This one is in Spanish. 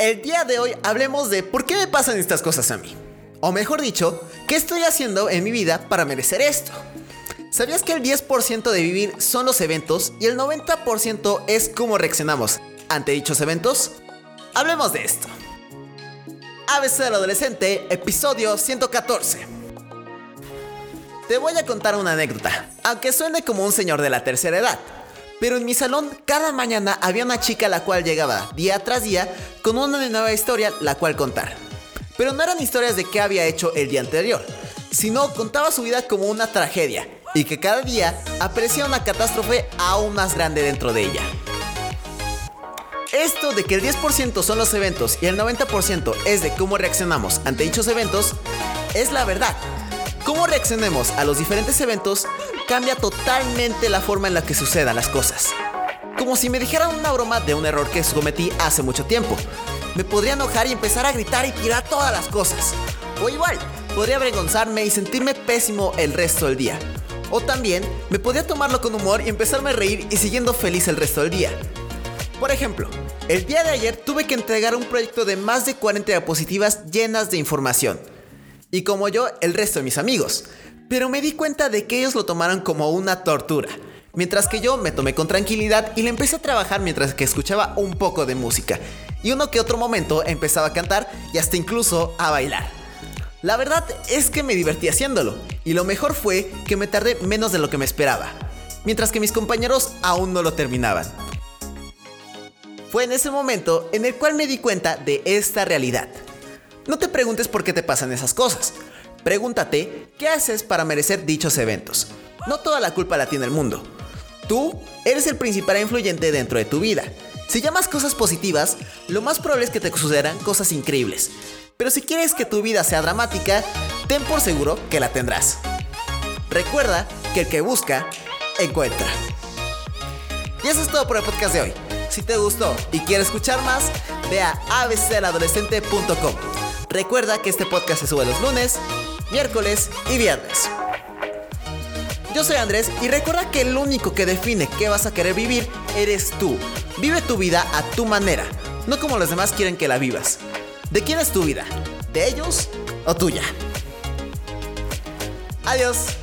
El día de hoy hablemos de por qué me pasan estas cosas a mí. O mejor dicho, ¿qué estoy haciendo en mi vida para merecer esto? ¿Sabías que el 10% de vivir son los eventos y el 90% es cómo reaccionamos ante dichos eventos? Hablemos de esto. ABC del Adolescente, episodio 114. Te voy a contar una anécdota, aunque suene como un señor de la tercera edad. Pero en mi salón cada mañana había una chica la cual llegaba día tras día con una nueva historia la cual contar. Pero no eran historias de qué había hecho el día anterior, sino contaba su vida como una tragedia y que cada día aparecía una catástrofe aún más grande dentro de ella. Esto de que el 10% son los eventos y el 90% es de cómo reaccionamos ante dichos eventos es la verdad. Cómo reaccionemos a los diferentes eventos cambia totalmente la forma en la que sucedan las cosas. Como si me dijeran una broma de un error que cometí hace mucho tiempo me podría enojar y empezar a gritar y tirar todas las cosas. O igual, podría avergonzarme y sentirme pésimo el resto del día. O también, me podría tomarlo con humor y empezarme a reír y siguiendo feliz el resto del día. Por ejemplo, el día de ayer tuve que entregar un proyecto de más de 40 diapositivas llenas de información. Y como yo, el resto de mis amigos. Pero me di cuenta de que ellos lo tomaron como una tortura. Mientras que yo me tomé con tranquilidad y le empecé a trabajar mientras que escuchaba un poco de música y uno que otro momento empezaba a cantar y hasta incluso a bailar. La verdad es que me divertí haciéndolo, y lo mejor fue que me tardé menos de lo que me esperaba, mientras que mis compañeros aún no lo terminaban. Fue en ese momento en el cual me di cuenta de esta realidad. No te preguntes por qué te pasan esas cosas. Pregúntate qué haces para merecer dichos eventos. No toda la culpa la tiene el mundo. Tú eres el principal influyente dentro de tu vida si llamas cosas positivas, lo más probable es que te sucedan cosas increíbles. Pero si quieres que tu vida sea dramática, ten por seguro que la tendrás. Recuerda que el que busca, encuentra. Y eso es todo por el podcast de hoy. Si te gustó y quieres escuchar más, ve a. Recuerda que este podcast se sube los lunes, miércoles y viernes. Yo soy Andrés y recuerda que el único que define qué vas a querer vivir eres tú. Vive tu vida a tu manera, no como los demás quieren que la vivas. ¿De quién es tu vida? ¿De ellos o tuya? Adiós.